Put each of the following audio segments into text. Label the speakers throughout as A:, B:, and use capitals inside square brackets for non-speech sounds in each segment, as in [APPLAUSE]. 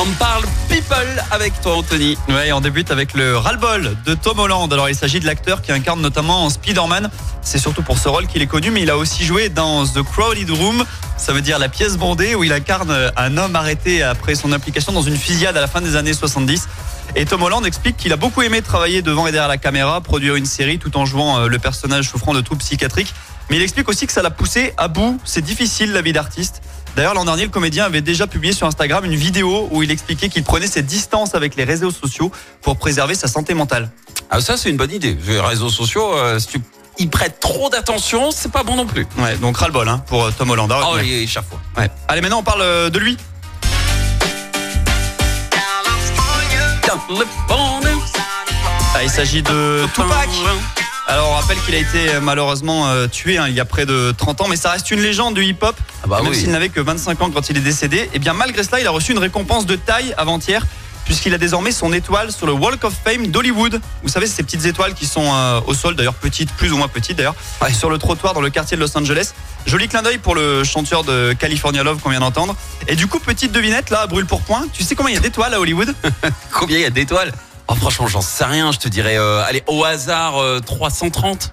A: On parle people avec toi Anthony. Ouais, on débute avec le ras-le-bol de Tom Holland. Alors il s'agit de l'acteur qui incarne notamment Spider-Man. C'est surtout pour ce rôle qu'il est connu, mais il a aussi joué dans The Crowded Room. Ça veut dire la pièce bondée où il incarne un homme arrêté après son implication dans une fusillade à la fin des années 70. Et Tom Holland explique qu'il a beaucoup aimé travailler devant et derrière la caméra, produire une série tout en jouant euh, le personnage souffrant de troubles psychiatriques. Mais il explique aussi que ça l'a poussé à bout. C'est difficile la vie d'artiste. D'ailleurs, l'an dernier, le comédien avait déjà publié sur Instagram une vidéo où il expliquait qu'il prenait ses distances avec les réseaux sociaux pour préserver sa santé mentale.
B: Ah ça c'est une bonne idée. Les réseaux sociaux, euh, si tu y prêtes trop d'attention, c'est pas bon non plus.
A: Ouais, donc ras-le-bol hein, pour euh, Tom Holland. à
B: Oh,
A: retenir.
B: il échappe.
A: Ouais. Allez, maintenant on parle euh, de lui. Ah, il s'agit de Tupac. Alors on rappelle qu'il a été euh, malheureusement euh, tué hein, il y a près de 30 ans, mais ça reste une légende du hip-hop.
B: Ah bah
A: Et même
B: oui.
A: s'il n'avait que 25 ans quand il est décédé, et bien malgré cela, il a reçu une récompense de taille avant-hier, puisqu'il a désormais son étoile sur le Walk of Fame d'Hollywood. Vous savez, ces petites étoiles qui sont euh, au sol, d'ailleurs petites, plus ou moins petites d'ailleurs,
B: Ouais.
A: sur le trottoir dans le quartier de Los Angeles. Joli clin d'œil pour le chanteur de California Love qu'on vient d'entendre. Et du coup, petite devinette là, brûle pour point. Tu sais combien il y a d'étoiles à Hollywood? [LAUGHS]
B: Combien il y a d'étoiles? Franchement, j'en sais rien. Je te dirais, euh, allez au hasard euh, 330.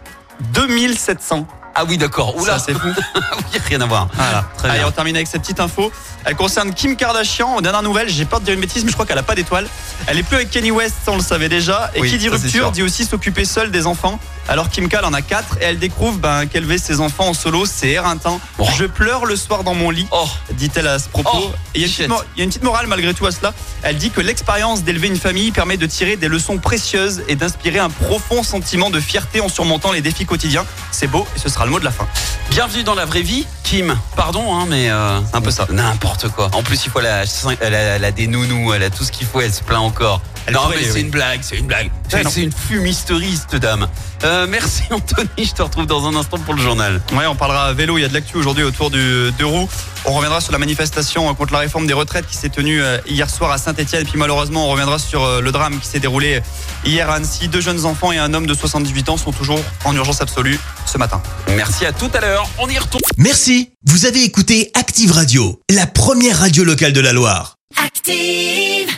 A: 2700.
B: Ah oui d'accord. Oula,
A: Ça, c'est fou. [LAUGHS]
B: oui, rien à voir.
A: Voilà,
B: Très
A: Allez,
B: bien.
A: on termine avec cette petite info. Elle concerne Kim Kardashian. Aux dernières nouvelles, j'ai peur de dire une bêtise, mais je crois qu'elle a pas d'étoile. Elle est plus avec Kanye West, on le savait déjà. Et
B: Oui,
A: qui dit rupture dit aussi s'occuper seule des enfants. Alors Kim K elle en a quatre et elle découvre ben, qu'élever ses enfants en solo, c'est éreintant.
B: Oh.
A: Je pleure le soir dans mon lit.
B: Oh,
A: Dit-elle à ce propos.
B: Oh,
A: et il y, a une petite mor- il y a une petite morale malgré tout à cela. Elle dit que l'expérience d'élever une famille permet de tirer des leçons précieuses et d'inspirer un profond sentiment de fierté en surmontant les défis quotidiens. C'est beau et ce sera le mot de la fin.
B: bienvenue dans la vraie vie, Kim. Pardon, hein, mais euh,
A: C'est un peu ça.
B: N'importe quoi. En plus, il faut la, elle a, elle a des nounous, elle a tout ce qu'il faut, elle se plaint encore.
A: Elle
B: non, mais c'est
A: oui.
B: une blague, c'est une blague. C'est une fumisterie, cette dame. Euh, merci [LAUGHS] Anthony, je te retrouve dans un instant pour le journal.
A: Ouais, on parlera vélo. Il y a de l'actu aujourd'hui autour du de Roux. On reviendra sur la manifestation euh, contre la réforme des retraites qui s'est tenue euh, hier soir à Saint-Etienne. Et puis malheureusement, on reviendra sur euh, le drame qui s'est déroulé hier à Annecy. Deux jeunes enfants et un homme de 78 ans sont toujours en urgence absolue ce matin.
B: Merci à tout à l'heure, on y retourne.
C: Merci, vous avez écouté Active Radio, la première radio locale de la Loire.
D: Active.